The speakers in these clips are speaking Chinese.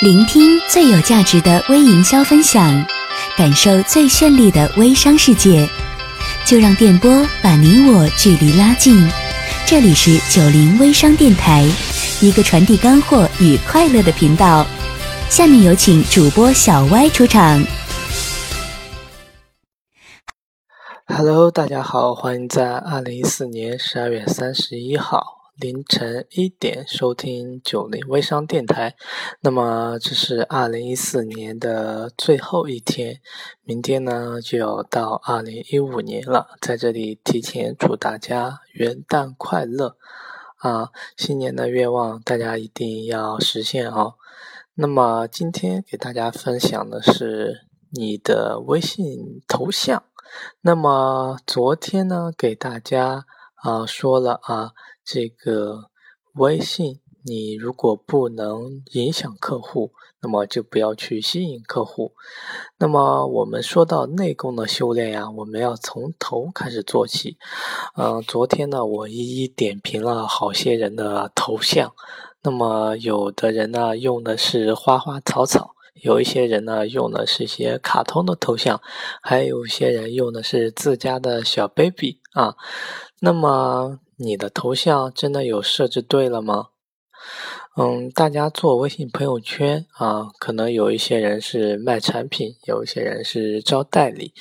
聆听最有价值的微营销分享，感受最绚丽的微商世界，就让电波把你我距离拉近。这里是九零微商电台，一个传递干货与快乐的频道。下面有请主播小歪出场。Hello，大家好，欢迎在二零一四年十二月三十一号。凌晨一点收听九零微商电台，那么这是二零一四年的最后一天，明天呢就要到二零一五年了，在这里提前祝大家元旦快乐啊！新年的愿望大家一定要实现哦。那么今天给大家分享的是你的微信头像，那么昨天呢给大家啊说了啊。这个微信，你如果不能影响客户，那么就不要去吸引客户。那么我们说到内功的修炼呀，我们要从头开始做起。嗯，昨天呢，我一一点评了好些人的头像。那么有的人呢用的是花花草草，有一些人呢用的是一些卡通的头像，还有一些人用的是自家的小 baby 啊。那么。你的头像真的有设置对了吗？嗯，大家做微信朋友圈啊，可能有一些人是卖产品，有一些人是招代理。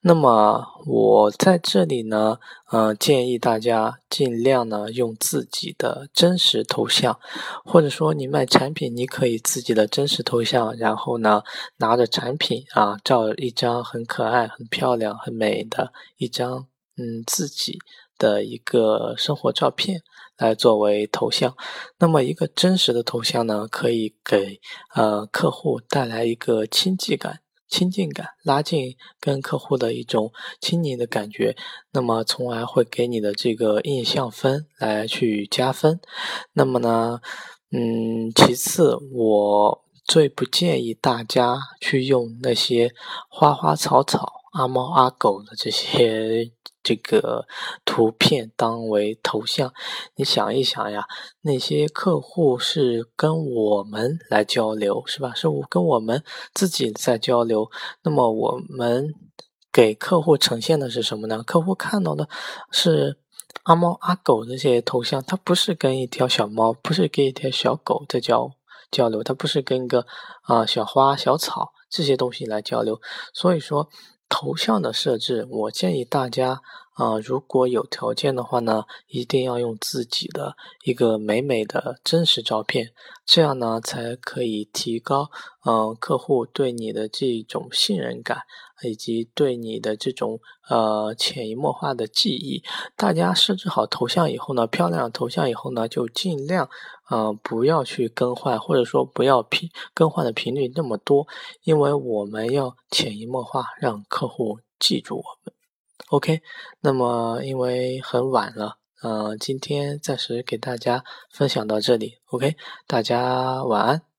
那么我在这里呢，呃，建议大家尽量呢用自己的真实头像，或者说你卖产品，你可以自己的真实头像，然后呢拿着产品啊，照一张很可爱、很漂亮、很美的一张，嗯，自己。的一个生活照片来作为头像，那么一个真实的头像呢，可以给呃客户带来一个亲近感、亲近感，拉近跟客户的一种亲昵的感觉，那么从而会给你的这个印象分来去加分。那么呢，嗯，其次我最不建议大家去用那些花花草草、阿猫阿狗的这些。这个图片当为头像，你想一想呀，那些客户是跟我们来交流，是吧？是我跟我们自己在交流。那么我们给客户呈现的是什么呢？客户看到的是阿猫阿狗这些头像，他不是跟一条小猫，不是跟一条小狗在交交流，他不是跟一个啊小花小草这些东西来交流。所以说。头像的设置，我建议大家啊，如果有条件的话呢，一定要用自己的一个美美的真实照片，这样呢才可以提高嗯客户对你的这种信任感。以及对你的这种呃潜移默化的记忆，大家设置好头像以后呢，漂亮的头像以后呢，就尽量呃不要去更换，或者说不要频更换的频率那么多，因为我们要潜移默化让客户记住我们。OK，那么因为很晚了，呃，今天暂时给大家分享到这里。OK，大家晚安。